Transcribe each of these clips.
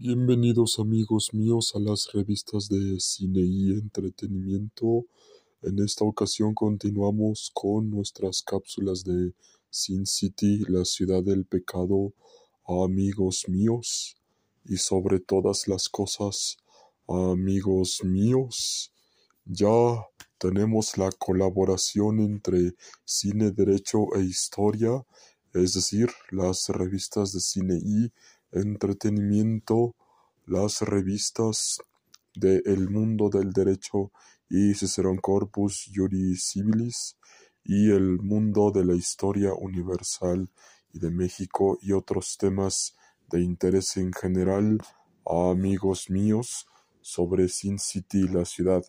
Bienvenidos amigos míos a las revistas de cine y entretenimiento. En esta ocasión continuamos con nuestras cápsulas de Sin City, la ciudad del pecado, amigos míos. Y sobre todas las cosas, amigos míos, ya tenemos la colaboración entre cine, derecho e historia, es decir, las revistas de cine y entretenimiento, las revistas de El Mundo del Derecho y Cicerón Corpus Juris Civilis y El Mundo de la Historia Universal y de México y otros temas de interés en general, amigos míos, sobre Sin City, la ciudad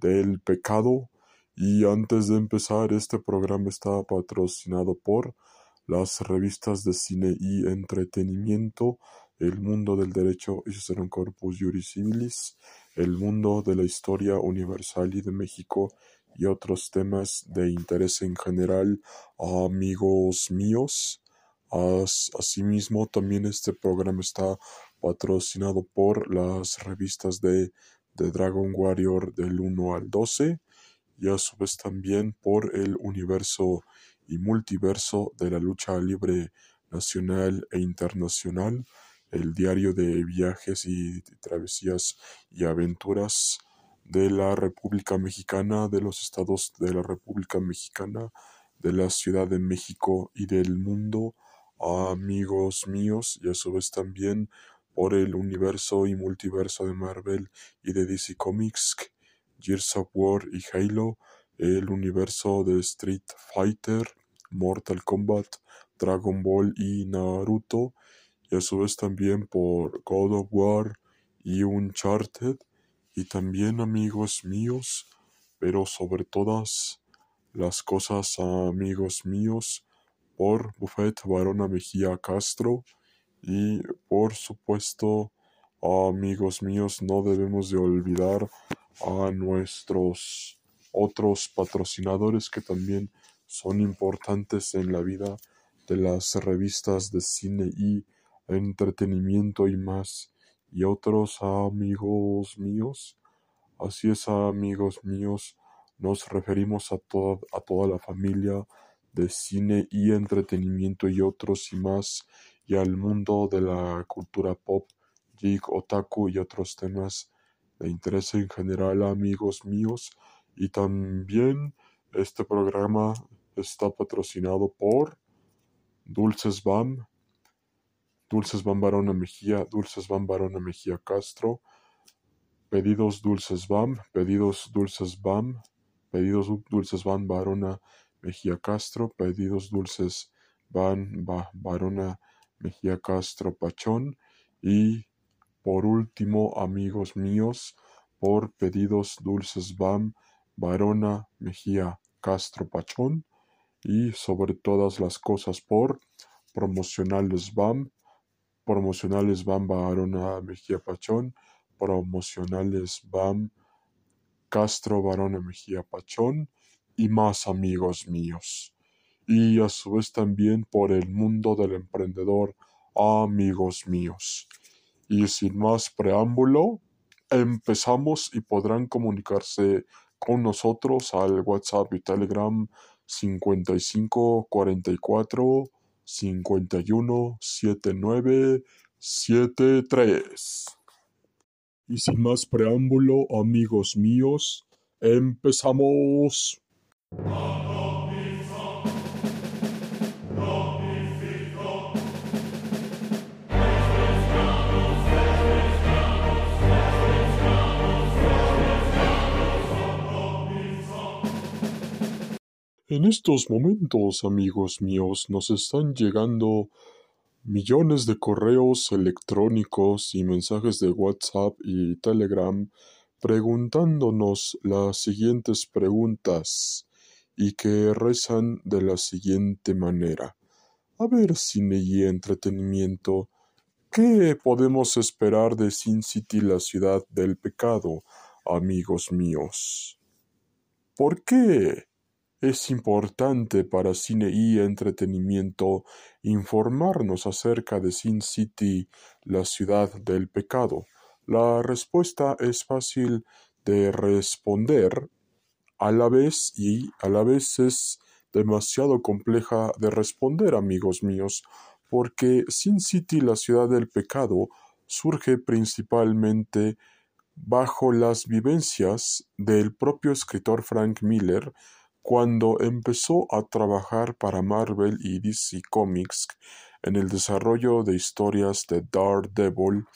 del pecado. Y antes de empezar, este programa está patrocinado por las revistas de cine y entretenimiento, El Mundo del Derecho y Cicerón Corpus Juris Civilis, El Mundo de la Historia Universal y de México y otros temas de interés en general, amigos míos. Asimismo, también este programa está patrocinado por las revistas de, de Dragon Warrior del 1 al 12 y a su vez también por el universo y multiverso de la lucha libre nacional e internacional, el diario de viajes y travesías y aventuras de la República Mexicana, de los estados de la República Mexicana, de la Ciudad de México y del mundo, amigos míos, y a su vez también por el universo y multiverso de Marvel y de DC Comics, Gears of War y Halo, el universo de Street Fighter, Mortal Kombat, Dragon Ball y Naruto, y a su vez también por God of War y Uncharted, y también amigos míos, pero sobre todas las cosas amigos míos, por Buffet Barona Mejía Castro, y por supuesto amigos míos no debemos de olvidar a nuestros otros patrocinadores que también son importantes en la vida de las revistas de cine y entretenimiento y más y otros amigos míos. Así es, amigos míos, nos referimos a toda, a toda la familia de cine y entretenimiento y otros y más, y al mundo de la cultura pop, geek, otaku y otros temas de interés en general, amigos míos. Y también este programa está patrocinado por Dulces Bam, Dulces Bam Barona Mejía, Dulces Bam Barona Mejía Castro, Pedidos Dulces Bam, Pedidos Dulces Bam, Pedidos Dulces Bam Barona Mejía Castro, Pedidos Dulces Bam Barona Mejía Castro Pachón y por último, amigos míos, por Pedidos Dulces Bam Barona Mejía Castro Pachón y sobre todas las cosas por Promocionales BAM, Promocionales BAM Barona Mejía Pachón, Promocionales BAM Castro Barona Mejía Pachón y más amigos míos. Y a su vez también por el mundo del emprendedor, amigos míos. Y sin más preámbulo, empezamos y podrán comunicarse con nosotros al WhatsApp y Telegram 55 44 51 79 73. Y sin más preámbulo, amigos míos, empezamos. En estos momentos, amigos míos, nos están llegando millones de correos electrónicos y mensajes de WhatsApp y Telegram preguntándonos las siguientes preguntas y que rezan de la siguiente manera. A ver, cine y entretenimiento, ¿qué podemos esperar de Sin City, la ciudad del pecado, amigos míos? ¿Por qué? Es importante para cine y entretenimiento informarnos acerca de Sin City, la ciudad del pecado. La respuesta es fácil de responder a la vez y a la vez es demasiado compleja de responder, amigos míos, porque Sin City, la ciudad del pecado, surge principalmente bajo las vivencias del propio escritor Frank Miller cuando empezó a trabajar para Marvel y DC Comics en el desarrollo de historias de Daredevil,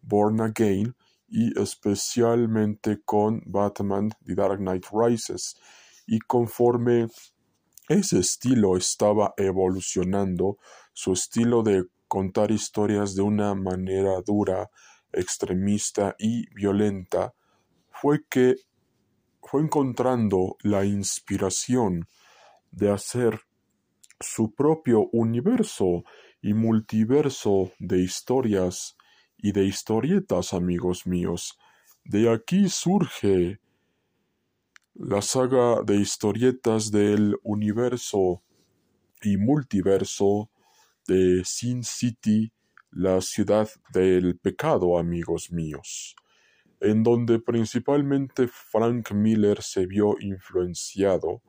Born Again y especialmente con Batman The Dark Knight Rises, y conforme ese estilo estaba evolucionando, su estilo de contar historias de una manera dura, extremista y violenta, fue que fue encontrando la inspiración de hacer su propio universo y multiverso de historias y de historietas, amigos míos. De aquí surge la saga de historietas del universo y multiverso de Sin City, la ciudad del pecado, amigos míos en donde principalmente Frank Miller se vio influenciado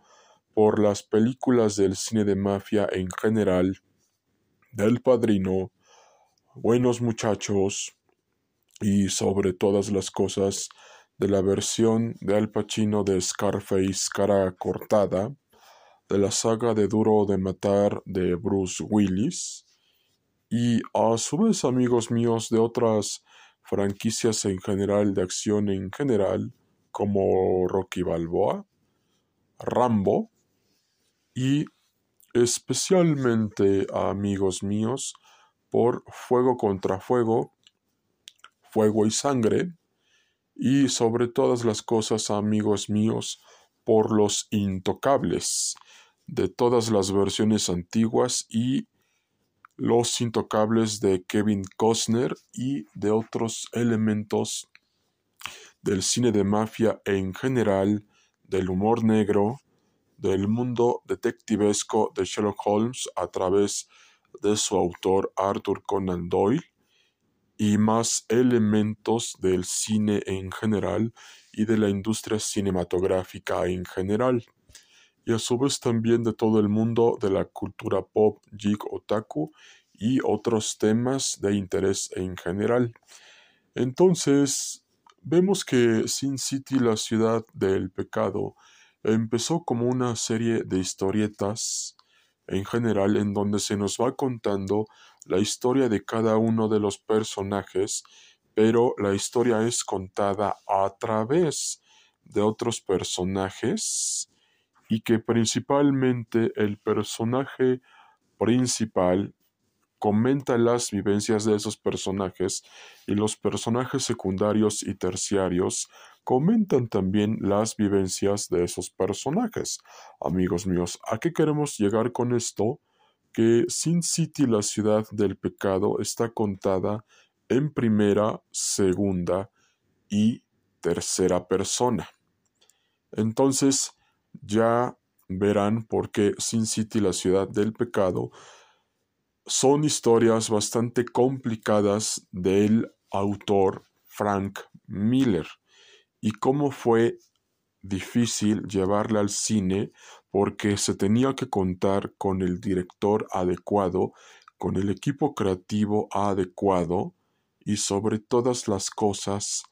por las películas del cine de mafia en general, del Padrino, Buenos Muchachos y sobre todas las cosas de la versión de Al Pacino de Scarface cara cortada, de la saga de Duro de Matar de Bruce Willis, y a su vez amigos míos de otras franquicias en general de acción en general, como Rocky Balboa, Rambo y especialmente amigos míos por Fuego contra Fuego, Fuego y Sangre, y sobre todas las cosas, amigos míos, por los intocables de todas las versiones antiguas y los Intocables de Kevin Costner y de otros elementos del cine de mafia en general, del humor negro, del mundo detectivesco de Sherlock Holmes a través de su autor Arthur Conan Doyle y más elementos del cine en general y de la industria cinematográfica en general y a su vez también de todo el mundo de la cultura pop, geek, otaku y otros temas de interés en general. Entonces, vemos que Sin City, la ciudad del pecado, empezó como una serie de historietas en general en donde se nos va contando la historia de cada uno de los personajes, pero la historia es contada a través de otros personajes y que principalmente el personaje principal comenta las vivencias de esos personajes y los personajes secundarios y terciarios comentan también las vivencias de esos personajes. Amigos míos, ¿a qué queremos llegar con esto? Que Sin City, la ciudad del pecado, está contada en primera, segunda y tercera persona. Entonces, ya verán por qué Sin City, la ciudad del pecado, son historias bastante complicadas del autor Frank Miller y cómo fue difícil llevarla al cine porque se tenía que contar con el director adecuado, con el equipo creativo adecuado y sobre todas las cosas,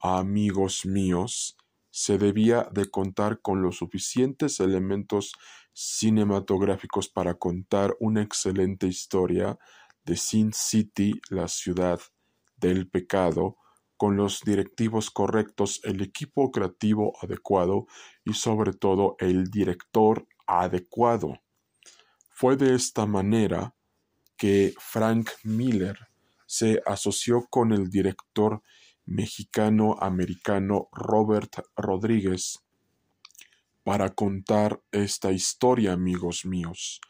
amigos míos, se debía de contar con los suficientes elementos cinematográficos para contar una excelente historia de Sin City, la ciudad del pecado, con los directivos correctos, el equipo creativo adecuado y sobre todo el director adecuado. Fue de esta manera que Frank Miller se asoció con el director mexicano-americano Robert Rodríguez para contar esta historia, amigos míos,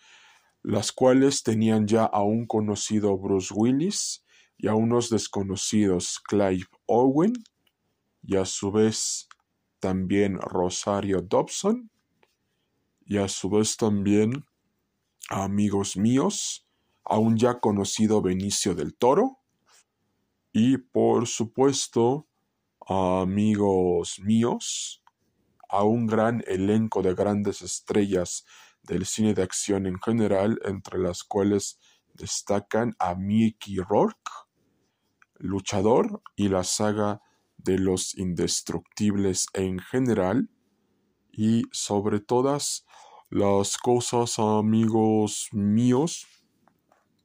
las cuales tenían ya a un conocido Bruce Willis y a unos desconocidos Clive Owen y a su vez también Rosario Dobson y a su vez también a amigos míos, a un ya conocido Benicio del Toro y por supuesto amigos míos, a un gran elenco de grandes estrellas del cine de acción en general, entre las cuales destacan a Mickey Rourke, luchador, y la saga de los indestructibles en general, y sobre todas las cosas, amigos míos,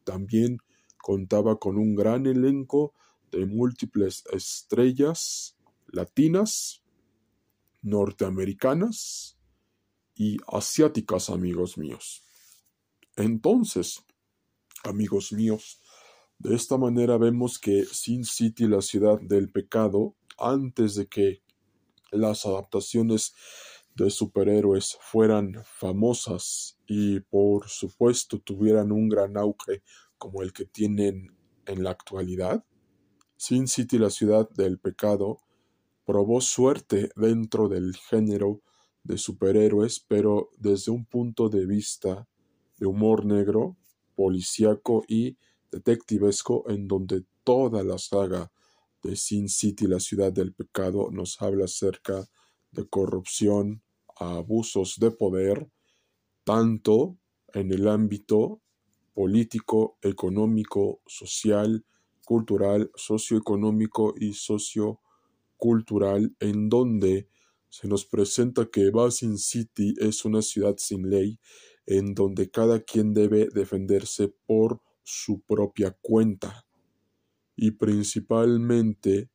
también contaba con un gran elenco de múltiples estrellas latinas, norteamericanas y asiáticas, amigos míos. Entonces, amigos míos, de esta manera vemos que Sin City, la ciudad del pecado, antes de que las adaptaciones de superhéroes fueran famosas y por supuesto tuvieran un gran auge como el que tienen en la actualidad, Sin City, la ciudad del pecado, probó suerte dentro del género de superhéroes, pero desde un punto de vista de humor negro, policíaco y detectivesco, en donde toda la saga de Sin City, la ciudad del pecado, nos habla acerca de corrupción, abusos de poder, tanto en el ámbito político, económico, social, cultural, socioeconómico y sociocultural, en donde se nos presenta que Basin City es una ciudad sin ley, en donde cada quien debe defenderse por su propia cuenta. Y principalmente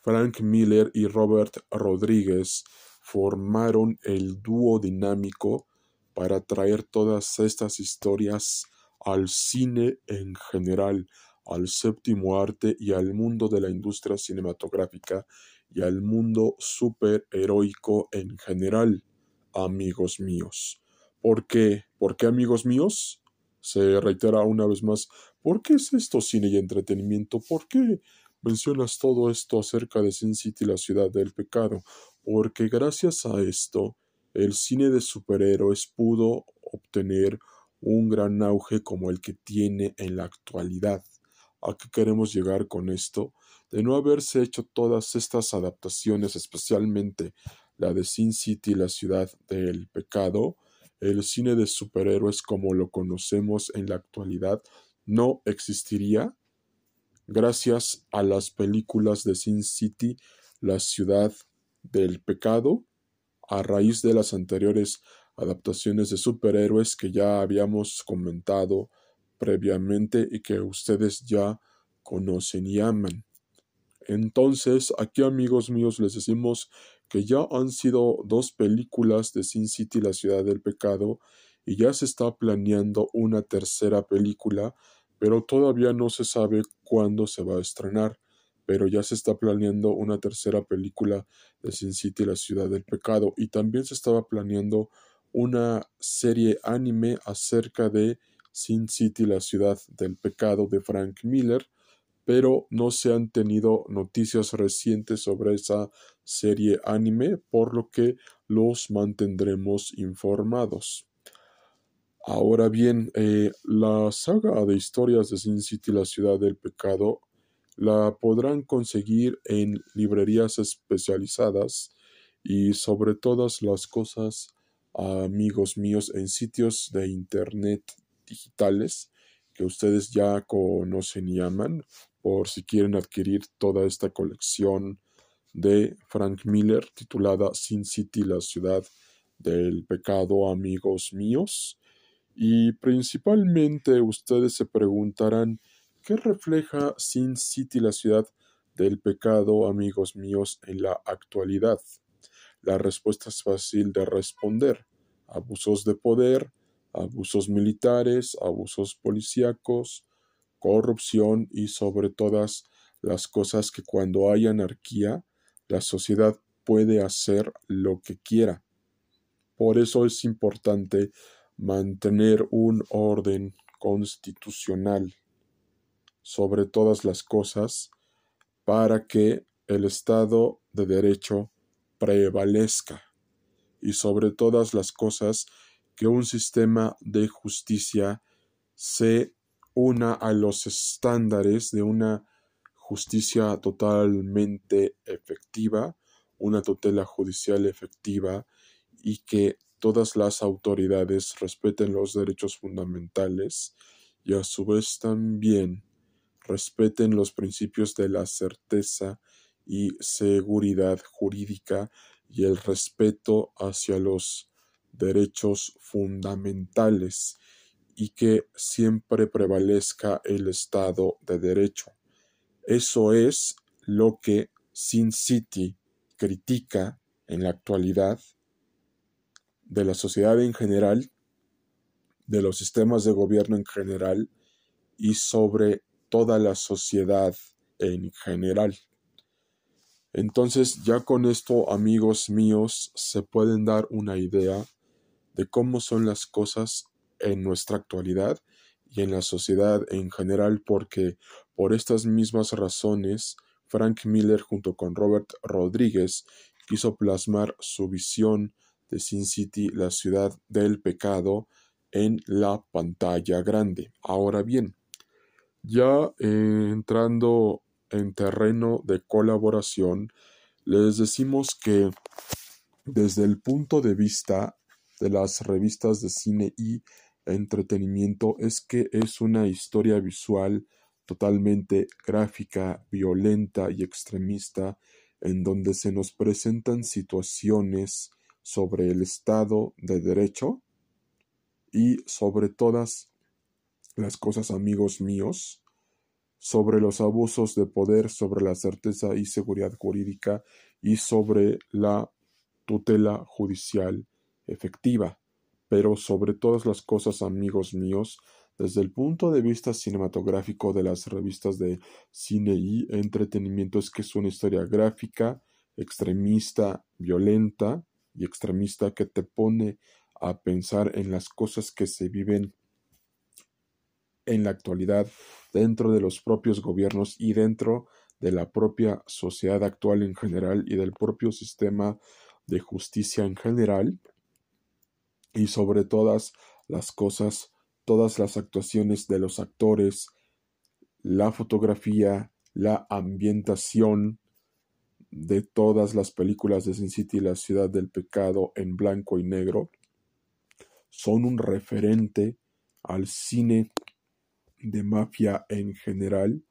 Frank Miller y Robert Rodríguez formaron el dúo dinámico para traer todas estas historias al cine en general, al séptimo arte y al mundo de la industria cinematográfica y al mundo superheroico en general, amigos míos. ¿Por qué? ¿Por qué, amigos míos? Se reitera una vez más, ¿por qué es esto cine y entretenimiento? ¿Por qué mencionas todo esto acerca de Sin City, la ciudad del pecado? porque gracias a esto el cine de superhéroes pudo obtener un gran auge como el que tiene en la actualidad. ¿A qué queremos llegar con esto? De no haberse hecho todas estas adaptaciones, especialmente la de Sin City, la ciudad del pecado, el cine de superhéroes como lo conocemos en la actualidad no existiría gracias a las películas de Sin City, la ciudad del pecado a raíz de las anteriores adaptaciones de superhéroes que ya habíamos comentado previamente y que ustedes ya conocen y aman. Entonces, aquí amigos míos les decimos que ya han sido dos películas de Sin City, la ciudad del pecado, y ya se está planeando una tercera película, pero todavía no se sabe cuándo se va a estrenar pero ya se está planeando una tercera película de Sin City, la ciudad del pecado, y también se estaba planeando una serie anime acerca de Sin City, la ciudad del pecado de Frank Miller, pero no se han tenido noticias recientes sobre esa serie anime, por lo que los mantendremos informados. Ahora bien, eh, la saga de historias de Sin City, la ciudad del pecado, la podrán conseguir en librerías especializadas y sobre todas las cosas, amigos míos, en sitios de internet digitales que ustedes ya conocen y aman, por si quieren adquirir toda esta colección de Frank Miller titulada Sin City, la ciudad del pecado, amigos míos. Y principalmente ustedes se preguntarán ¿Qué refleja Sin City, la ciudad del pecado, amigos míos, en la actualidad? La respuesta es fácil de responder. Abusos de poder, abusos militares, abusos policíacos, corrupción y sobre todas las cosas que cuando hay anarquía, la sociedad puede hacer lo que quiera. Por eso es importante mantener un orden constitucional sobre todas las cosas para que el Estado de Derecho prevalezca. y sobre todas las cosas que un sistema de justicia se una a los estándares de una justicia totalmente efectiva, una tutela judicial efectiva y que todas las autoridades respeten los derechos fundamentales y a su vez también respeten los principios de la certeza y seguridad jurídica y el respeto hacia los derechos fundamentales y que siempre prevalezca el Estado de Derecho. Eso es lo que Sin City critica en la actualidad de la sociedad en general, de los sistemas de gobierno en general y sobre toda la sociedad en general. Entonces ya con esto, amigos míos, se pueden dar una idea de cómo son las cosas en nuestra actualidad y en la sociedad en general, porque por estas mismas razones, Frank Miller junto con Robert Rodríguez quiso plasmar su visión de Sin City, la ciudad del pecado, en la pantalla grande. Ahora bien, ya eh, entrando en terreno de colaboración, les decimos que desde el punto de vista de las revistas de cine y entretenimiento es que es una historia visual totalmente gráfica, violenta y extremista, en donde se nos presentan situaciones sobre el Estado de Derecho y sobre todas las cosas, amigos míos, sobre los abusos de poder, sobre la certeza y seguridad jurídica y sobre la tutela judicial efectiva. Pero sobre todas las cosas, amigos míos, desde el punto de vista cinematográfico de las revistas de cine y entretenimiento es que es una historia gráfica, extremista, violenta y extremista que te pone a pensar en las cosas que se viven en la actualidad dentro de los propios gobiernos y dentro de la propia sociedad actual en general y del propio sistema de justicia en general y sobre todas las cosas, todas las actuaciones de los actores, la fotografía, la ambientación de todas las películas de Sin City, la ciudad del pecado en blanco y negro, son un referente al cine de mafia en general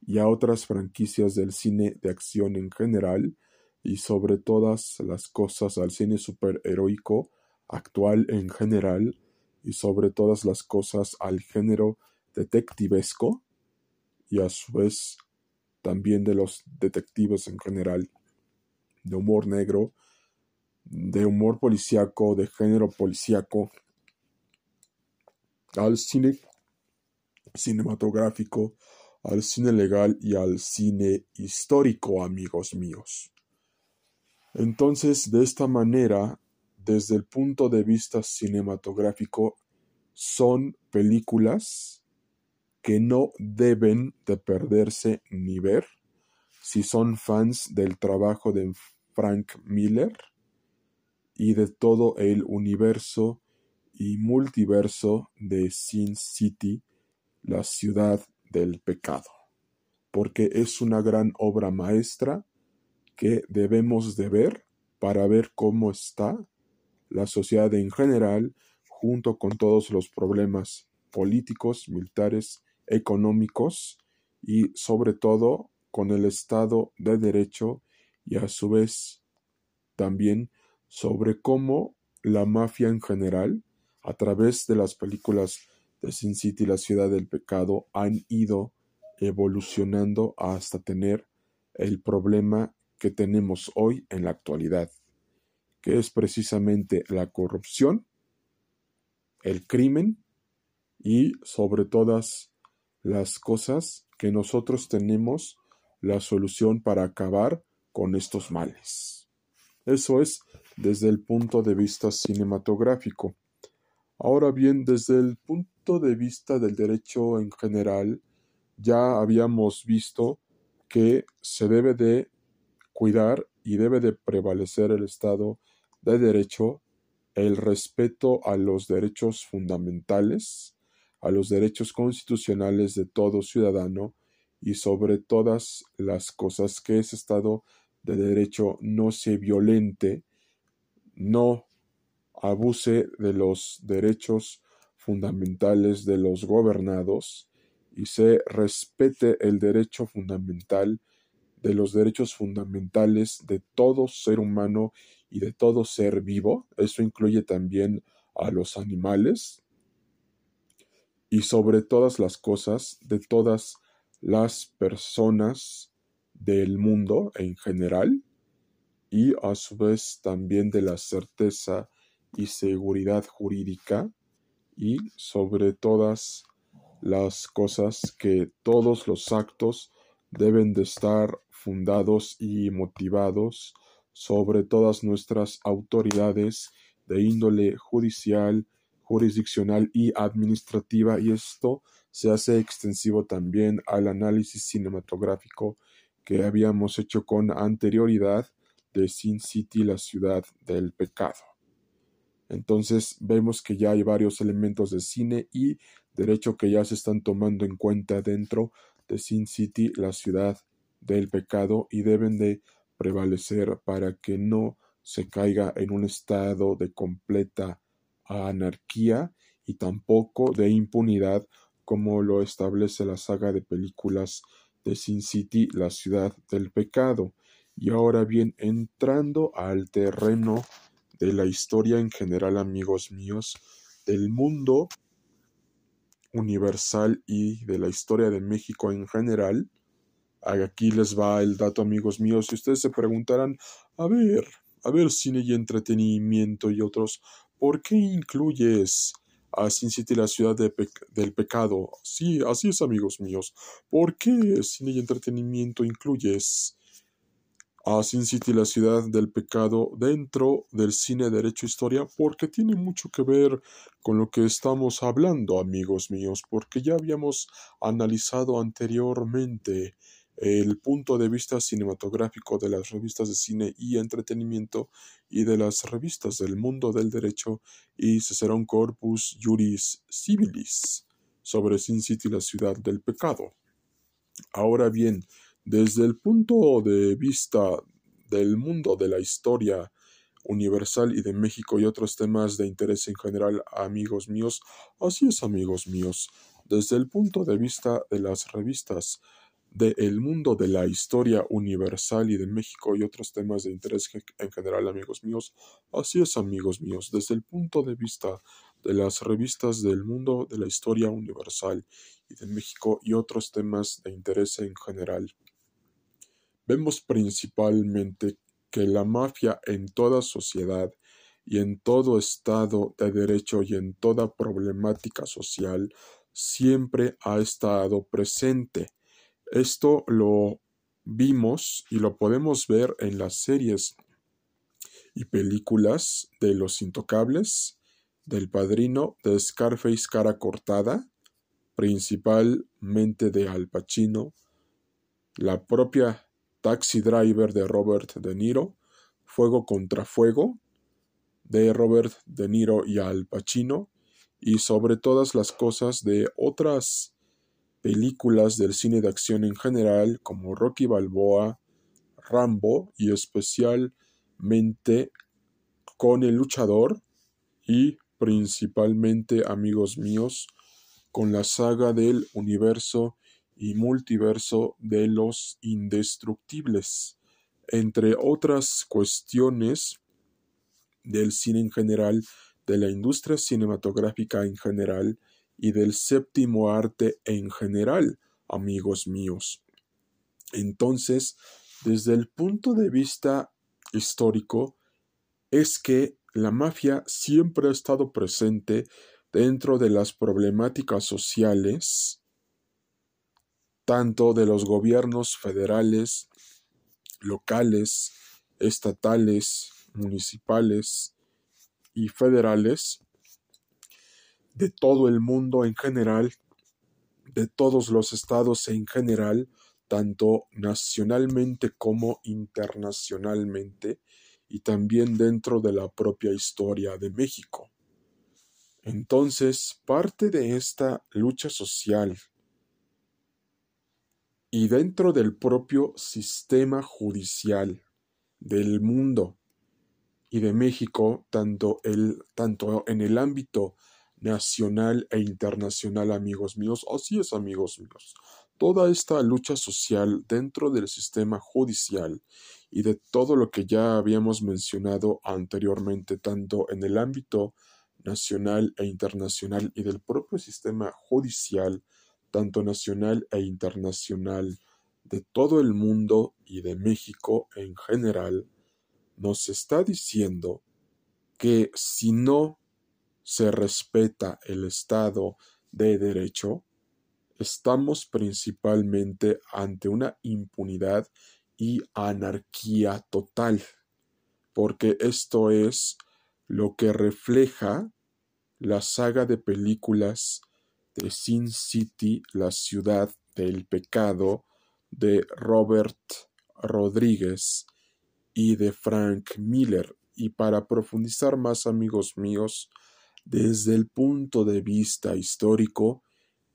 y a otras franquicias del cine de acción en general y sobre todas las cosas al cine superheroico actual en general y sobre todas las cosas al género detectivesco y a su vez también de los detectives en general, de humor negro, de humor policíaco, de género policíaco, al cine cinematográfico, al cine legal y al cine histórico, amigos míos. Entonces, de esta manera, desde el punto de vista cinematográfico, son películas que no deben de perderse ni ver si son fans del trabajo de Frank Miller y de todo el universo y multiverso de Sin City la ciudad del pecado, porque es una gran obra maestra que debemos de ver para ver cómo está la sociedad en general, junto con todos los problemas políticos, militares, económicos y sobre todo con el Estado de Derecho y a su vez también sobre cómo la mafia en general, a través de las películas de Sin City, la ciudad del pecado, han ido evolucionando hasta tener el problema que tenemos hoy en la actualidad, que es precisamente la corrupción, el crimen y sobre todas las cosas que nosotros tenemos la solución para acabar con estos males. Eso es desde el punto de vista cinematográfico. Ahora bien, desde el punto de vista del derecho en general, ya habíamos visto que se debe de cuidar y debe de prevalecer el Estado de derecho el respeto a los derechos fundamentales, a los derechos constitucionales de todo ciudadano y sobre todas las cosas que ese Estado de Derecho no se violente, no abuse de los derechos fundamentales de los gobernados y se respete el derecho fundamental de los derechos fundamentales de todo ser humano y de todo ser vivo. Eso incluye también a los animales y sobre todas las cosas de todas las personas del mundo en general y a su vez también de la certeza y seguridad jurídica y sobre todas las cosas que todos los actos deben de estar fundados y motivados sobre todas nuestras autoridades de índole judicial, jurisdiccional y administrativa y esto se hace extensivo también al análisis cinematográfico que habíamos hecho con anterioridad de Sin City, la ciudad del pecado. Entonces vemos que ya hay varios elementos de cine y derecho que ya se están tomando en cuenta dentro de Sin City, la ciudad del pecado, y deben de prevalecer para que no se caiga en un estado de completa anarquía y tampoco de impunidad como lo establece la saga de películas de Sin City, la ciudad del pecado. Y ahora bien, entrando al terreno de la historia en general, amigos míos, del mundo universal y de la historia de México en general, aquí les va el dato, amigos míos, si ustedes se preguntarán, a ver, a ver, cine y entretenimiento y otros, ¿por qué incluyes a Sin City la ciudad del pecado? Sí, así es, amigos míos. ¿Por qué cine y entretenimiento incluyes a Sin City, la ciudad del pecado, dentro del cine Derecho Historia, porque tiene mucho que ver con lo que estamos hablando, amigos míos, porque ya habíamos analizado anteriormente el punto de vista cinematográfico de las revistas de cine y entretenimiento y de las revistas del mundo del derecho y Cicerón Corpus Juris Civilis sobre Sin City, la ciudad del pecado. Ahora bien, desde el punto de vista del mundo de la historia universal y de México y otros temas de interés en general, amigos míos, así es, amigos míos, desde el punto de vista de las revistas del mundo de la historia universal y de México y otros temas de interés en general, amigos míos. Así es, amigos míos, desde el punto de vista de las revistas del mundo de la historia universal y de México y otros temas de interés en general vemos principalmente que la mafia en toda sociedad y en todo estado de derecho y en toda problemática social siempre ha estado presente. Esto lo vimos y lo podemos ver en las series y películas de Los Intocables, del Padrino, de Scarface Cara Cortada, principalmente de Al Pacino, la propia Taxi Driver de Robert De Niro, Fuego contra Fuego de Robert De Niro y Al Pacino, y sobre todas las cosas de otras películas del cine de acción en general, como Rocky Balboa, Rambo y especialmente con El Luchador y principalmente, amigos míos, con la saga del universo y multiverso de los indestructibles, entre otras cuestiones del cine en general, de la industria cinematográfica en general y del séptimo arte en general, amigos míos. Entonces, desde el punto de vista histórico, es que la mafia siempre ha estado presente dentro de las problemáticas sociales tanto de los gobiernos federales, locales, estatales, municipales y federales, de todo el mundo en general, de todos los estados en general, tanto nacionalmente como internacionalmente, y también dentro de la propia historia de México. Entonces, parte de esta lucha social y dentro del propio sistema judicial del mundo y de México, tanto, el, tanto en el ámbito nacional e internacional, amigos míos, así es, amigos míos, toda esta lucha social dentro del sistema judicial y de todo lo que ya habíamos mencionado anteriormente, tanto en el ámbito nacional e internacional y del propio sistema judicial, tanto nacional e internacional, de todo el mundo y de México en general, nos está diciendo que si no se respeta el Estado de Derecho, estamos principalmente ante una impunidad y anarquía total, porque esto es lo que refleja la saga de películas de Sin City, la ciudad del pecado, de Robert Rodríguez y de Frank Miller. Y para profundizar más, amigos míos, desde el punto de vista histórico,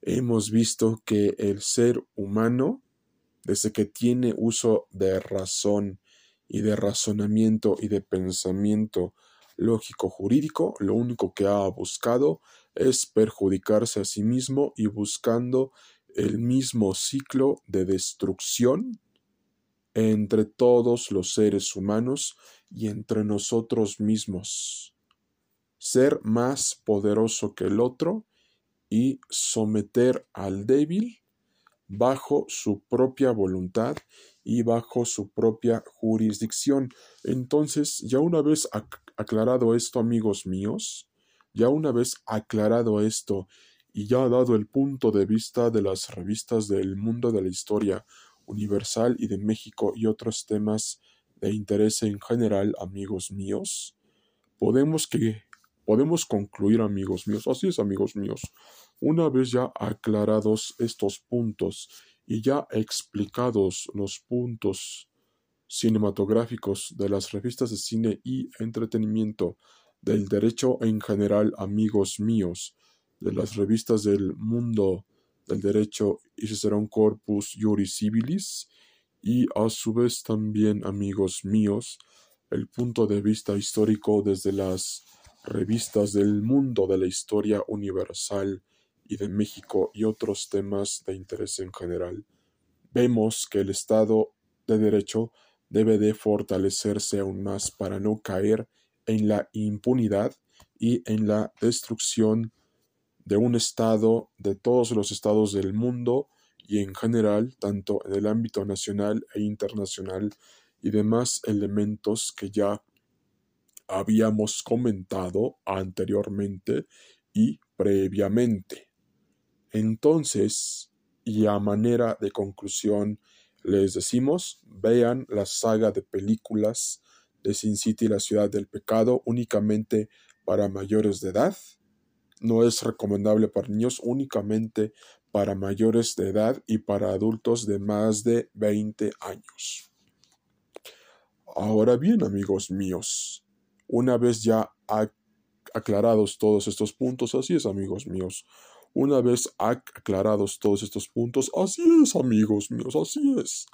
hemos visto que el ser humano, desde que tiene uso de razón y de razonamiento y de pensamiento lógico jurídico, lo único que ha buscado es perjudicarse a sí mismo y buscando el mismo ciclo de destrucción entre todos los seres humanos y entre nosotros mismos. Ser más poderoso que el otro y someter al débil bajo su propia voluntad y bajo su propia jurisdicción. Entonces, ya una vez aclarado esto, amigos míos, ya una vez aclarado esto y ya dado el punto de vista de las revistas del mundo de la historia universal y de México y otros temas de interés en general, amigos míos, podemos que podemos concluir, amigos míos, así es, amigos míos, una vez ya aclarados estos puntos y ya explicados los puntos cinematográficos de las revistas de cine y entretenimiento del derecho en general, amigos míos, de las revistas del mundo del derecho y Cicerón Corpus Juris Civilis, y a su vez también, amigos míos, el punto de vista histórico desde las revistas del mundo de la historia universal y de México y otros temas de interés en general. Vemos que el Estado de Derecho debe de fortalecerse aún más para no caer en la impunidad y en la destrucción de un Estado, de todos los estados del mundo y en general, tanto en el ámbito nacional e internacional y demás elementos que ya habíamos comentado anteriormente y previamente. Entonces, y a manera de conclusión, les decimos, vean la saga de películas de Sin City, la ciudad del pecado, únicamente para mayores de edad. No es recomendable para niños, únicamente para mayores de edad y para adultos de más de 20 años. Ahora bien, amigos míos, una vez ya aclarados todos estos puntos, así es, amigos míos, una vez aclarados todos estos puntos, así es, amigos míos, así es.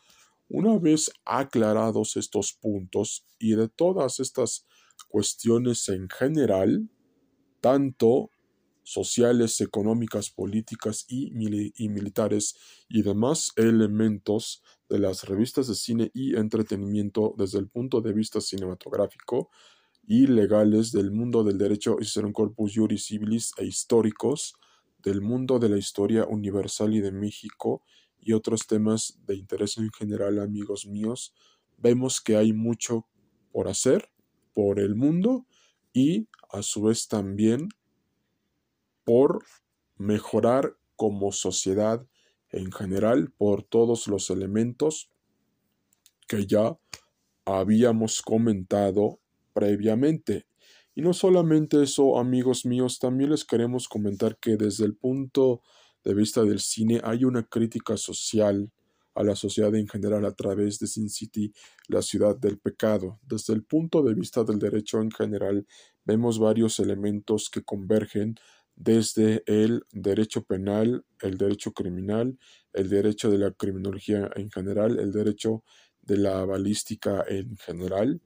Una vez aclarados estos puntos y de todas estas cuestiones en general, tanto sociales, económicas, políticas y, y, militares y demás elementos de las revistas de cine y entretenimiento desde el punto de vista cinematográfico y legales del mundo del derecho y ser un corpus juris civilis e históricos, del mundo de la historia universal y de México y otros temas de interés en general, amigos míos, vemos que hay mucho por hacer por el mundo y a su vez también por mejorar como sociedad en general por todos los elementos que ya habíamos comentado previamente y no solamente eso, amigos míos, también les queremos comentar que desde el punto de vista del cine hay una crítica social a la sociedad en general a través de Sin City, la ciudad del pecado. Desde el punto de vista del derecho en general, vemos varios elementos que convergen desde el derecho penal, el derecho criminal, el derecho de la criminología en general, el derecho de la balística en general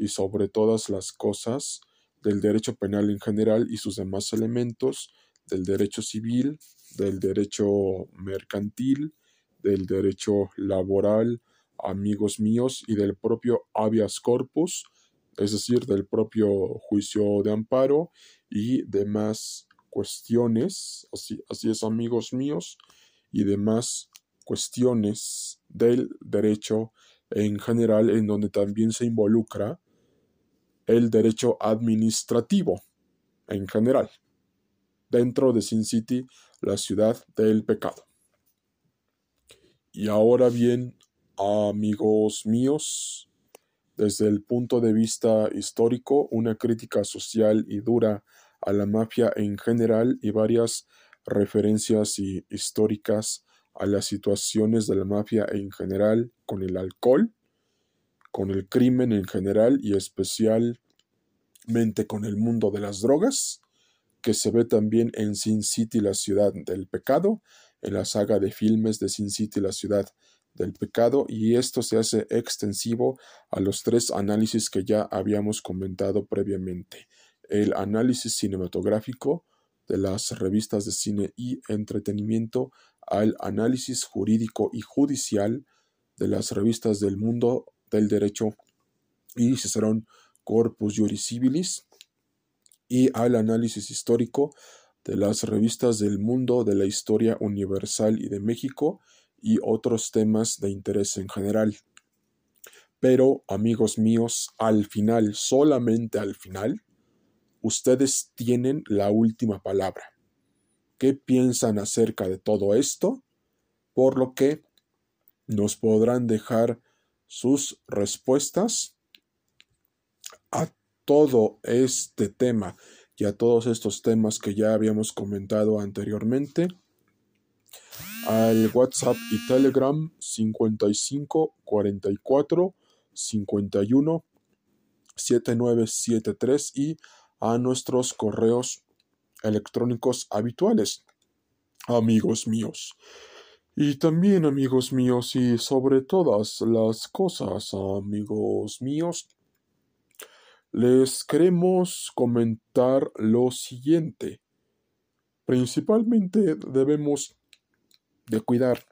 y sobre todas las cosas del derecho penal en general y sus demás elementos, del derecho civil, del derecho mercantil, del derecho laboral, amigos míos, y del propio habeas corpus, es decir, del propio juicio de amparo y demás cuestiones, así, así es amigos míos, y demás cuestiones del derecho en general, en donde también se involucra el derecho administrativo en general, dentro de Sin City, la ciudad del pecado. Y ahora bien, amigos míos, desde el punto de vista histórico, una crítica social y dura a la mafia en general y varias referencias históricas a las situaciones de la mafia en general con el alcohol, con el crimen en general y especialmente con el mundo de las drogas, que se ve también en Sin City, la ciudad del pecado, en la saga de filmes de Sin City, la ciudad del pecado, y esto se hace extensivo a los tres análisis que ya habíamos comentado previamente. El análisis cinematográfico de las revistas de cine y entretenimiento al análisis jurídico y judicial de las revistas del mundo del derecho y Cicerón Corpus Juris Civilis y al análisis histórico de las revistas del mundo de la historia universal y de México y otros temas de interés en general. Pero, amigos míos, al final, solamente al final, ustedes tienen la última palabra. ¿Qué piensan acerca de todo esto? Por lo que nos podrán dejar sus respuestas a todo este tema y a todos estos temas que ya habíamos comentado anteriormente al WhatsApp y Telegram 55 44 51 7973 y a nuestros correos electrónicos habituales, amigos míos. Y también, amigos míos, y sobre todas las cosas, amigos míos, les queremos comentar lo siguiente. Principalmente debemos de cuidar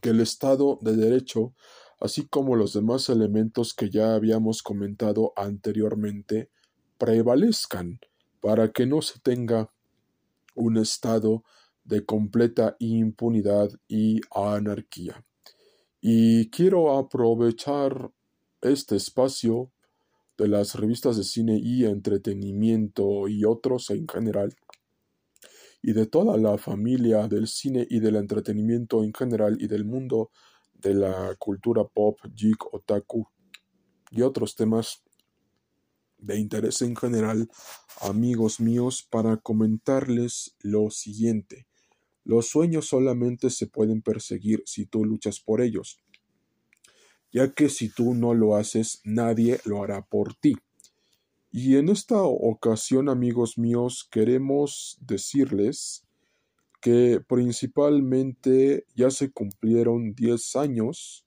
que el Estado de Derecho, así como los demás elementos que ya habíamos comentado anteriormente, prevalezcan para que no se tenga un estado de completa impunidad y anarquía. Y quiero aprovechar este espacio de las revistas de cine y entretenimiento y otros en general, y de toda la familia del cine y del entretenimiento en general y del mundo de la cultura pop, geek, otaku y otros temas de interés en general, amigos míos, para comentarles lo siguiente. Los sueños solamente se pueden perseguir si tú luchas por ellos ya que si tú no lo haces, nadie lo hará por ti. Y en esta ocasión, amigos míos, queremos decirles que principalmente ya se cumplieron 10 años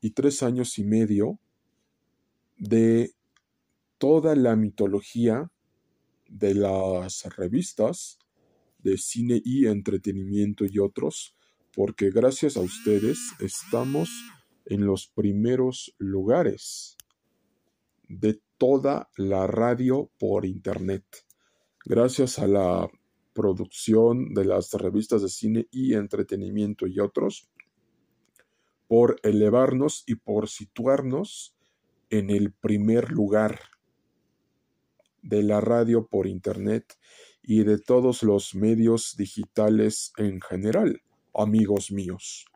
y 3 años y medio de toda la mitología de las revistas de cine y entretenimiento y otros, porque gracias a ustedes estamos en los primeros lugares de toda la radio por Internet, gracias a la producción de las revistas de cine y entretenimiento y otros, por elevarnos y por situarnos en el primer lugar de la radio por Internet y de todos los medios digitales en general, amigos míos.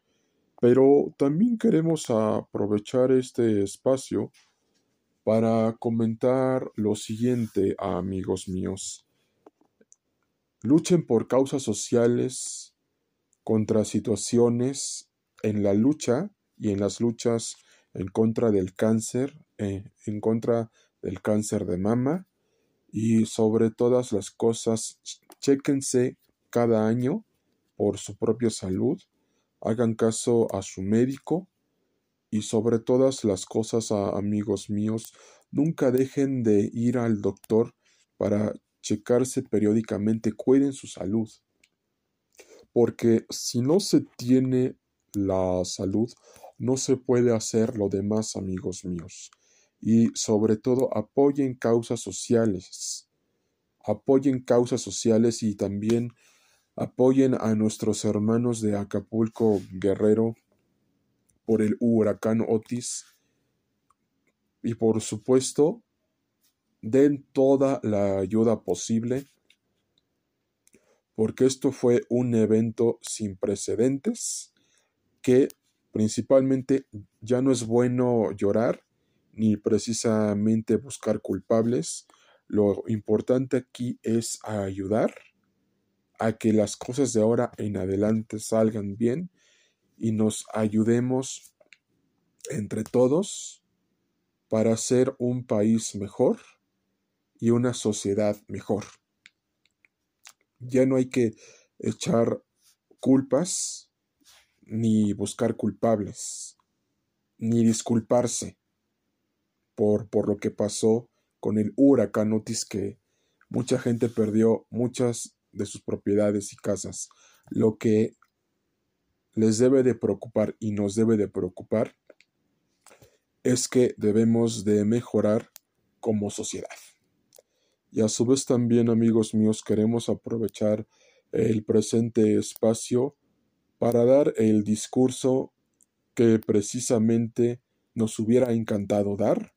Pero también queremos aprovechar este espacio para comentar lo siguiente amigos míos. Luchen por causas sociales contra situaciones en la lucha y en las luchas en contra del cáncer, eh, en contra del cáncer de mama y sobre todas las cosas, chéquense cada año por su propia salud, hagan caso a su médico y sobre todas las cosas, amigos míos, nunca dejen de ir al doctor para checarse periódicamente, cuiden su salud. Porque si no se tiene la salud, no se puede hacer lo demás, amigos míos. Y sobre todo, apoyen causas sociales. Apoyen causas sociales y también apoyen a nuestros hermanos de Acapulco Guerrero por el huracán Otis. Y por supuesto, den toda la ayuda posible porque esto fue un evento sin precedentes que principalmente ya no es bueno llorar ni precisamente buscar culpables. Lo importante aquí es ayudar a que las cosas de ahora en adelante salgan bien y nos ayudemos entre todos para hacer un país mejor y una sociedad mejor. Ya no hay que echar culpas ni buscar culpables, ni disculparse por, por lo que pasó con el huracán Otis que mucha gente perdió muchas de sus propiedades y casas. Lo que les debe de preocupar y nos debe de preocupar es que debemos de mejorar como sociedad. Y a su vez también, amigos míos, queremos aprovechar el presente espacio para dar el discurso que precisamente nos hubiera encantado dar.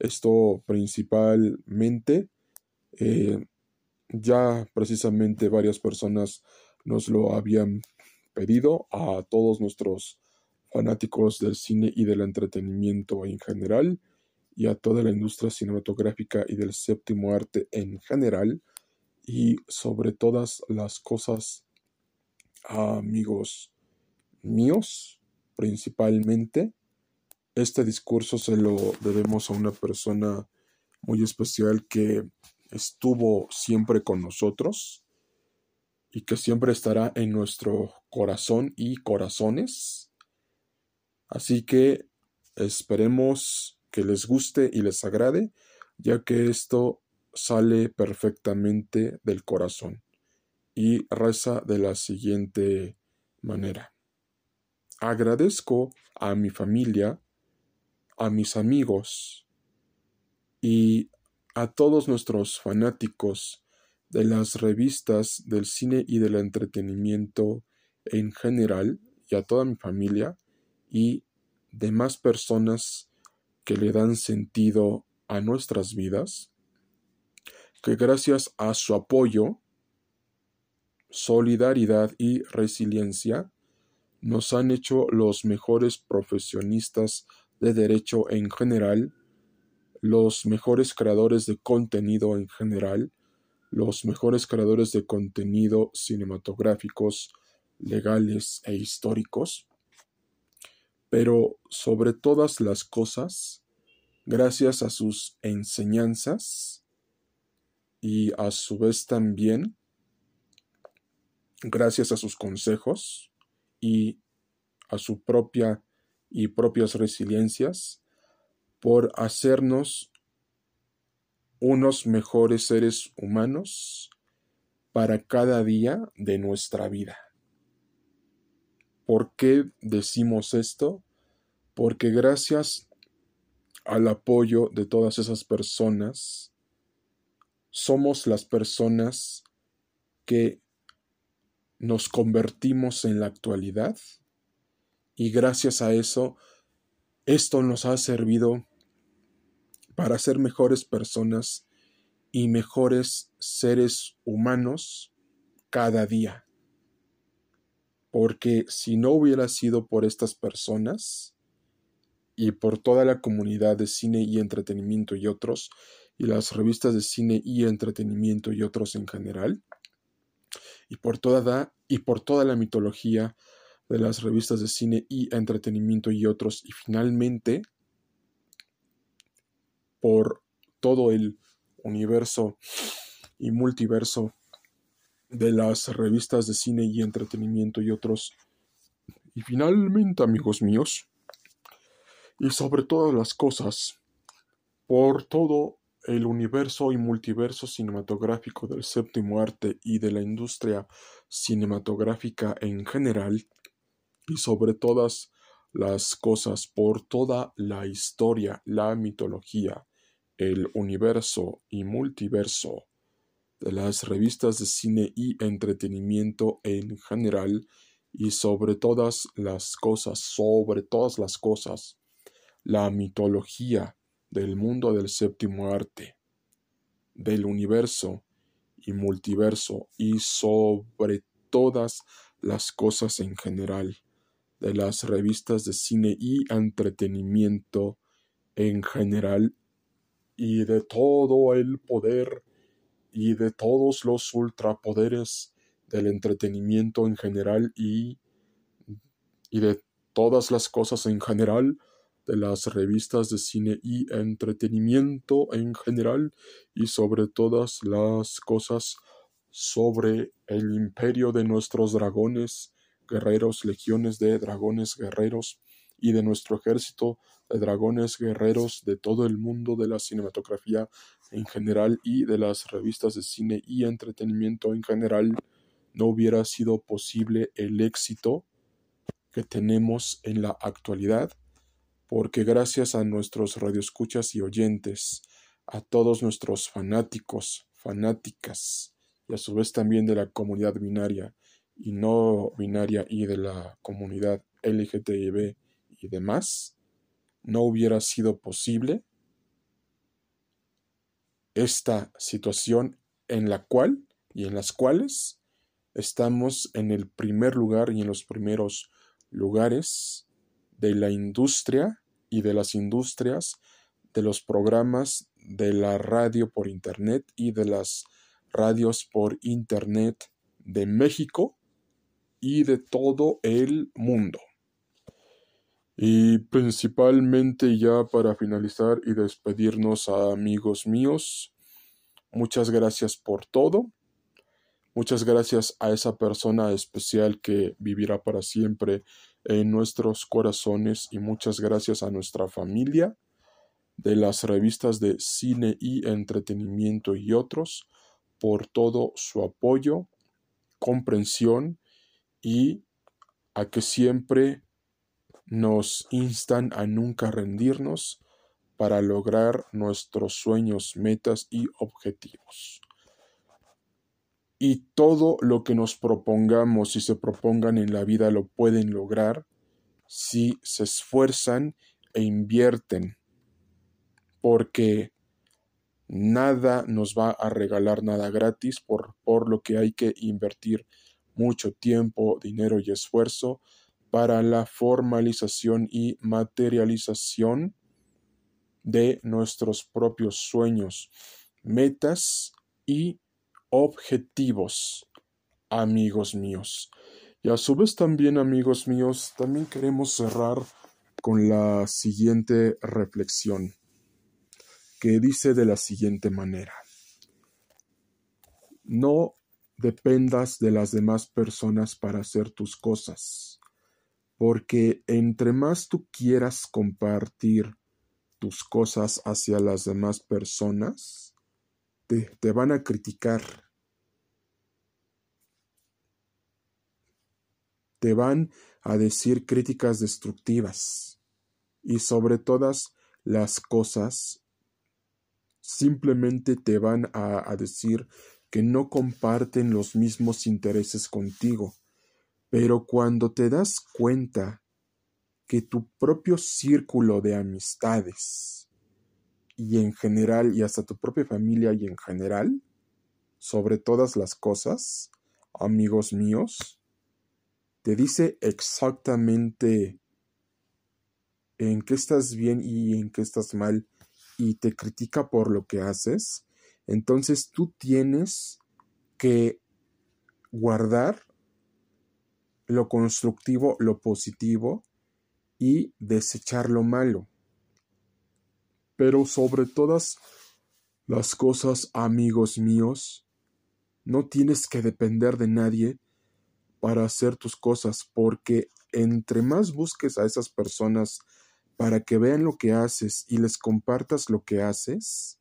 Esto principalmente, eh, ya precisamente varias personas nos lo habían pedido a todos nuestros fanáticos del cine y del entretenimiento en general y a toda la industria cinematográfica y del séptimo arte en general y sobre todas las cosas amigos míos principalmente este discurso se lo debemos a una persona muy especial que estuvo siempre con nosotros y que siempre estará en nuestro corazón y corazones. Así que esperemos que les guste y les agrade, ya que esto sale perfectamente del corazón y reza de la siguiente manera. Agradezco a mi familia, a mis amigos y a todos nuestros fanáticos de las revistas del cine y del entretenimiento en general y a toda mi familia y demás personas que le dan sentido a nuestras vidas, que gracias a su apoyo, solidaridad y resiliencia, nos han hecho los mejores profesionistas de derecho en general, los mejores creadores de contenido en general, los mejores creadores de contenido cinematográficos, legales e históricos, pero sobre todas las cosas, gracias a sus enseñanzas y a su vez también gracias a sus consejos y a su propia y propias resiliencias por hacernos unos mejores seres humanos para cada día de nuestra vida. ¿Por qué decimos esto? Porque gracias al apoyo de todas esas personas, somos las personas que nos convertimos en la actualidad y gracias a eso, esto nos ha servido para ser mejores personas y mejores seres humanos cada día. Porque si no hubiera sido por estas personas y por toda la comunidad de cine y entretenimiento y otros, y las revistas de cine y entretenimiento y otros en general, y por toda, y por toda la mitología de las revistas de cine y entretenimiento y otros, y finalmente por todo el universo y multiverso de las revistas de cine y entretenimiento y otros. Y finalmente, amigos míos, y sobre todas las cosas, por todo el universo y multiverso cinematográfico del séptimo arte y de la industria cinematográfica en general, y sobre todas las cosas, por toda la historia, la mitología, el universo y multiverso de las revistas de cine y entretenimiento en general, y sobre todas las cosas, sobre todas las cosas, la mitología del mundo del séptimo arte, del universo y multiverso, y sobre todas las cosas en general, de las revistas de cine y entretenimiento en general, y de todo el poder y de todos los ultrapoderes del entretenimiento en general y, y de todas las cosas en general, de las revistas de cine y entretenimiento en general y sobre todas las cosas sobre el imperio de nuestros dragones, guerreros, legiones de dragones guerreros y de nuestro ejército de dragones guerreros de todo el mundo de la cinematografía en general y de las revistas de cine y entretenimiento en general, no hubiera sido posible el éxito que tenemos en la actualidad, porque gracias a nuestros radioescuchas y oyentes, a todos nuestros fanáticos, fanáticas, y a su vez también de la comunidad binaria y no binaria y de la comunidad LGTB y demás, no hubiera sido posible esta situación en la cual y en las cuales estamos en el primer lugar y en los primeros lugares de la industria y de las industrias, de los programas de la radio por Internet y de las radios por Internet de México y de todo el mundo. Y principalmente ya para finalizar y despedirnos a amigos míos, muchas gracias por todo. Muchas gracias a esa persona especial que vivirá para siempre en nuestros corazones y muchas gracias a nuestra familia de las revistas de cine y entretenimiento y otros por todo su apoyo, comprensión y a que siempre nos instan a nunca rendirnos para lograr nuestros sueños, metas y objetivos. Y todo lo que nos propongamos y se propongan en la vida lo pueden lograr si se esfuerzan e invierten, porque nada nos va a regalar nada gratis, por, por lo que hay que invertir mucho tiempo, dinero y esfuerzo para la formalización y materialización de nuestros propios sueños, metas y objetivos, amigos míos. Y a su vez también, amigos míos, también queremos cerrar con la siguiente reflexión, que dice de la siguiente manera. No dependas de las demás personas para hacer tus cosas porque entre más tú quieras compartir tus cosas hacia las demás personas, te, te van a criticar. Te van a decir críticas destructivas. Y sobre todas las cosas, simplemente te van a, a decir que no comparten los mismos intereses contigo. Pero cuando te das cuenta que tu propio círculo de amistades y en general y hasta tu propia familia y en general, sobre todas las cosas, amigos míos, te dice exactamente en qué estás bien y en qué estás mal y te critica por lo que haces, entonces tú tienes que guardar lo constructivo, lo positivo y desechar lo malo. Pero sobre todas las cosas, amigos míos, no tienes que depender de nadie para hacer tus cosas, porque entre más busques a esas personas para que vean lo que haces y les compartas lo que haces,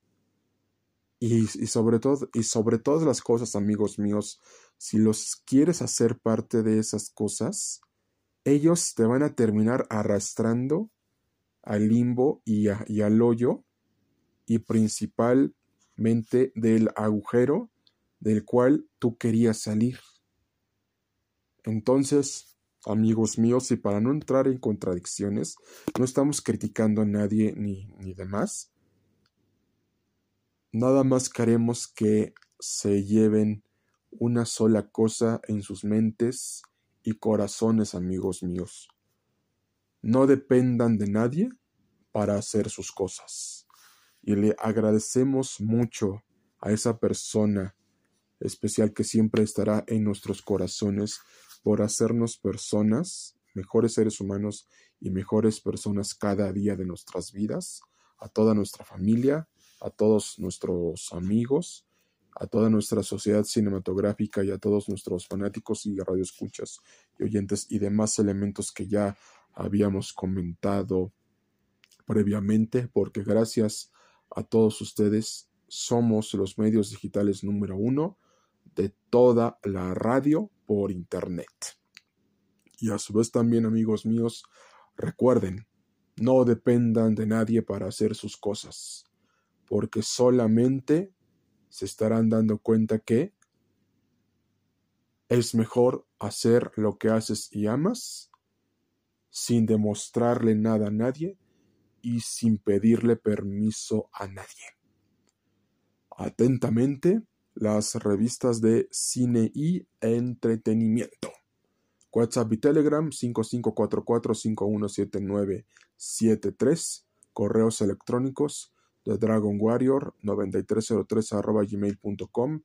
y, sobre todo, y sobre todas las cosas, amigos míos, si los quieres hacer parte de esas cosas, ellos te van a terminar arrastrando al limbo y, y al hoyo, y principalmente del agujero del cual tú querías salir. Entonces, amigos míos, y para no entrar en contradicciones, no estamos criticando a nadie ni, ni demás. Nada más queremos que se lleven una sola cosa en sus mentes y corazones, amigos míos. No dependan de nadie para hacer sus cosas. Y le agradecemos mucho a esa persona especial que siempre estará en nuestros corazones por hacernos personas, mejores seres humanos y mejores personas cada día de nuestras vidas, a toda nuestra familia, a todos nuestros amigos, a toda nuestra sociedad cinematográfica y a todos nuestros fanáticos y radioescuchas y oyentes y demás elementos que ya habíamos comentado previamente, porque gracias a todos ustedes somos los medios digitales número uno de toda la radio por internet. Y a su vez también, amigos míos, recuerden, no dependan de nadie para hacer sus cosas, porque solamente se estarán dando cuenta que es mejor hacer lo que haces y amas sin demostrarle nada a nadie y sin pedirle permiso a nadie. Atentamente, las revistas de cine y entretenimiento. WhatsApp y Telegram 5544517973, correos electrónicos de Dragon Warrior 9303 arroba gmail.com,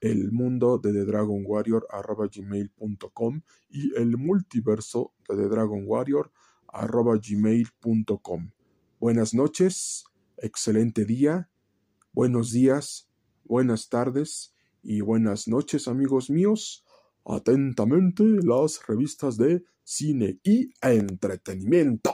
el mundo de The Dragon Warrior arroba gmail.com y el multiverso de The Dragon Warrior arroba gmail.com. Buenas noches, excelente día, buenos días, buenas tardes y buenas noches amigos míos. Atentamente las revistas de cine y entretenimiento.